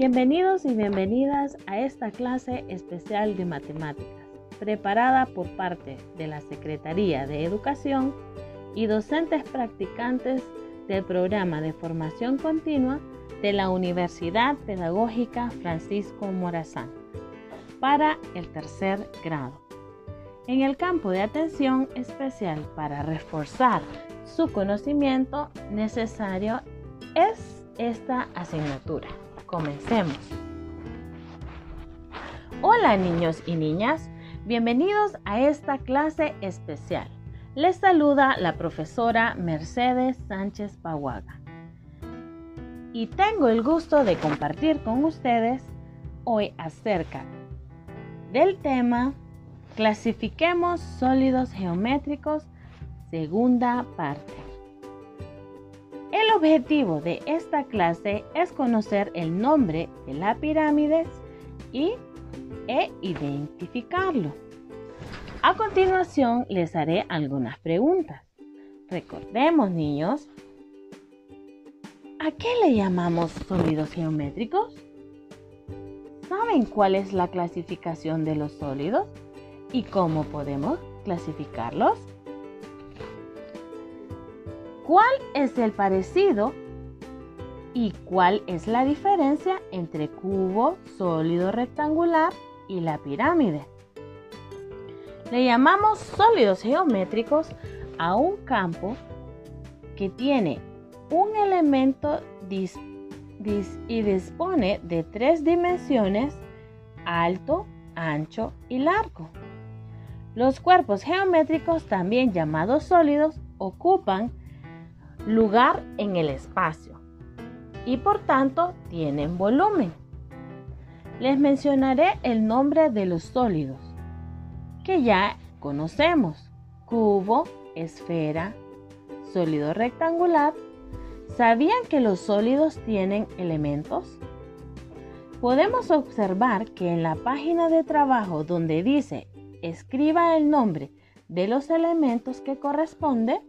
Bienvenidos y bienvenidas a esta clase especial de matemáticas, preparada por parte de la Secretaría de Educación y docentes practicantes del programa de formación continua de la Universidad Pedagógica Francisco Morazán para el tercer grado. En el campo de atención especial para reforzar su conocimiento necesario es esta asignatura. Comencemos. Hola niños y niñas, bienvenidos a esta clase especial. Les saluda la profesora Mercedes Sánchez Pahuaga. Y tengo el gusto de compartir con ustedes hoy acerca del tema Clasifiquemos sólidos geométricos, segunda parte. El objetivo de esta clase es conocer el nombre de la pirámide y, e identificarlo. A continuación les haré algunas preguntas. Recordemos, niños, ¿a qué le llamamos sólidos geométricos? ¿Saben cuál es la clasificación de los sólidos y cómo podemos clasificarlos? ¿Cuál es el parecido y cuál es la diferencia entre cubo, sólido rectangular y la pirámide? Le llamamos sólidos geométricos a un campo que tiene un elemento y dispone de tres dimensiones, alto, ancho y largo. Los cuerpos geométricos, también llamados sólidos, ocupan lugar en el espacio y por tanto tienen volumen. Les mencionaré el nombre de los sólidos que ya conocemos. Cubo, esfera, sólido rectangular. ¿Sabían que los sólidos tienen elementos? Podemos observar que en la página de trabajo donde dice escriba el nombre de los elementos que corresponde,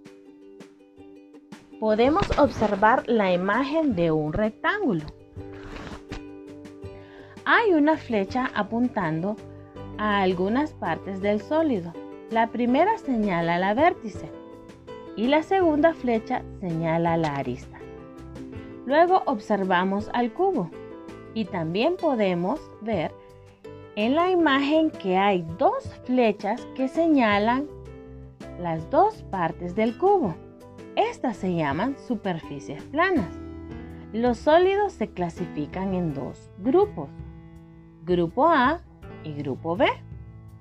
podemos observar la imagen de un rectángulo. Hay una flecha apuntando a algunas partes del sólido. La primera señala la vértice y la segunda flecha señala la arista. Luego observamos al cubo y también podemos ver en la imagen que hay dos flechas que señalan las dos partes del cubo. Estas se llaman superficies planas. Los sólidos se clasifican en dos grupos, grupo A y grupo B.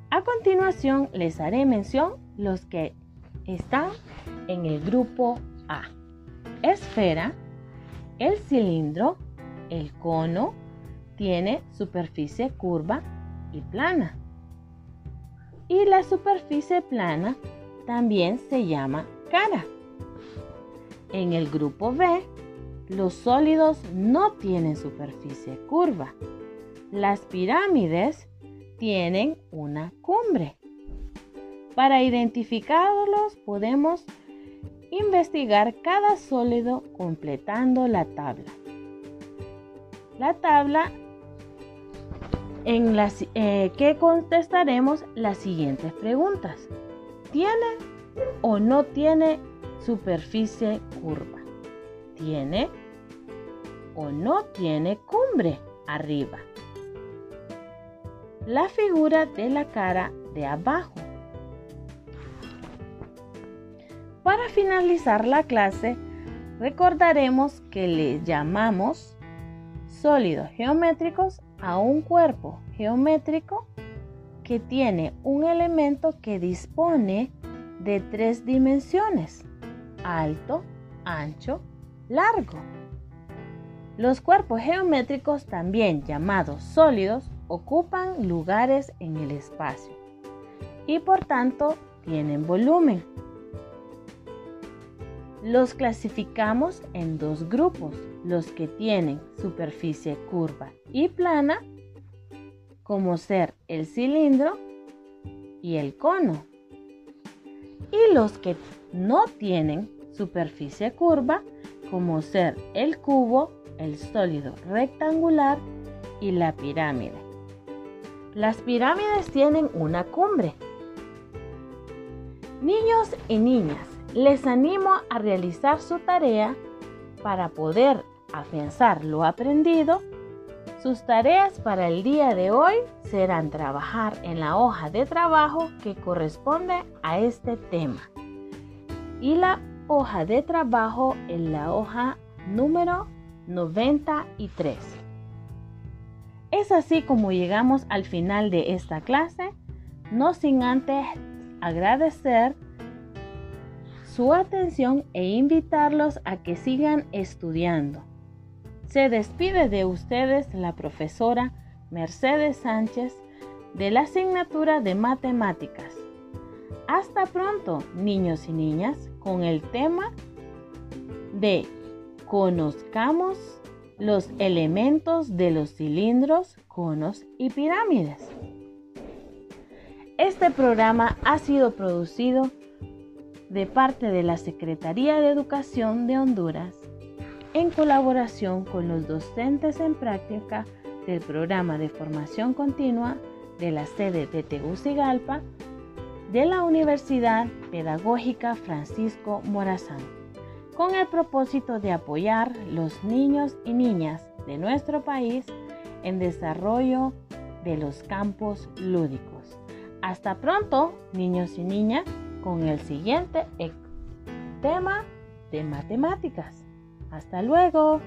A continuación les haré mención los que están en el grupo A. Esfera, el cilindro, el cono, tiene superficie curva y plana. Y la superficie plana también se llama cara. En el grupo B, los sólidos no tienen superficie curva. Las pirámides tienen una cumbre. Para identificarlos podemos investigar cada sólido completando la tabla. La tabla en la eh, que contestaremos las siguientes preguntas. ¿Tiene o no tiene superficie curva? ¿Tiene o no tiene cumbre arriba? La figura de la cara de abajo. Para finalizar la clase, recordaremos que le llamamos sólidos geométricos a un cuerpo geométrico que tiene un elemento que dispone de tres dimensiones, alto, ancho, largo. Los cuerpos geométricos, también llamados sólidos, ocupan lugares en el espacio y por tanto tienen volumen. Los clasificamos en dos grupos, los que tienen superficie curva y plana, como ser el cilindro y el cono, y los que no tienen superficie curva, como ser el cubo, el sólido rectangular y la pirámide. Las pirámides tienen una cumbre. Niños y niñas, les animo a realizar su tarea para poder afianzar lo aprendido. Sus tareas para el día de hoy serán trabajar en la hoja de trabajo que corresponde a este tema. Y la hoja de trabajo en la hoja número 93. Es así como llegamos al final de esta clase, no sin antes agradecer su atención e invitarlos a que sigan estudiando. Se despide de ustedes la profesora Mercedes Sánchez de la asignatura de matemáticas. Hasta pronto, niños y niñas, con el tema de conozcamos los elementos de los cilindros, conos y pirámides. Este programa ha sido producido de parte de la Secretaría de Educación de Honduras en colaboración con los docentes en práctica del programa de formación continua de la sede de Tegucigalpa de la Universidad Pedagógica Francisco Morazán, con el propósito de apoyar los niños y niñas de nuestro país en desarrollo de los campos lúdicos. Hasta pronto, niños y niñas, con el siguiente tema de matemáticas. Hasta luego.